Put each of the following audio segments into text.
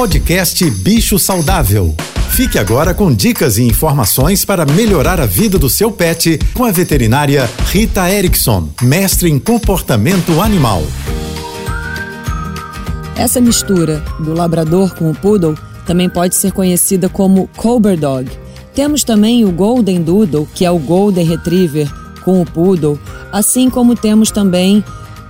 Podcast Bicho Saudável. Fique agora com dicas e informações para melhorar a vida do seu pet com a veterinária Rita Erickson, mestre em comportamento animal. Essa mistura do labrador com o poodle também pode ser conhecida como Cobra Dog. Temos também o Golden Doodle, que é o Golden Retriever com o Poodle, assim como temos também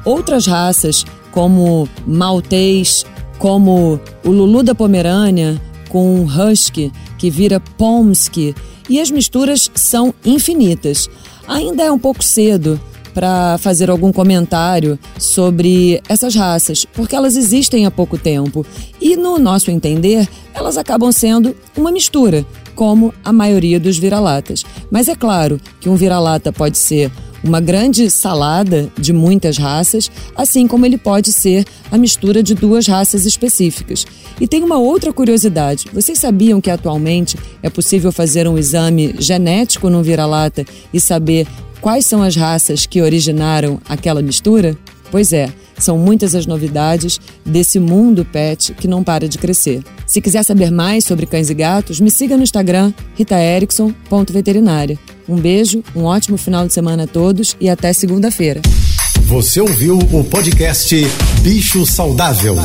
outras raças como Maltês, como o Lulu da Pomerânia com Husky, que vira Pomsky, e as misturas são infinitas. Ainda é um pouco cedo para fazer algum comentário sobre essas raças, porque elas existem há pouco tempo e, no nosso entender, elas acabam sendo uma mistura, como a maioria dos vira-latas. Mas é claro que um vira-lata pode ser uma grande salada de muitas raças, assim como ele pode ser a mistura de duas raças específicas. E tem uma outra curiosidade: vocês sabiam que atualmente é possível fazer um exame genético no vira-lata e saber quais são as raças que originaram aquela mistura? Pois é, são muitas as novidades desse mundo pet que não para de crescer. Se quiser saber mais sobre cães e gatos, me siga no Instagram ritaerickson.veterinária. Um beijo, um ótimo final de semana a todos e até segunda-feira. Você ouviu o podcast Bicho Saudável.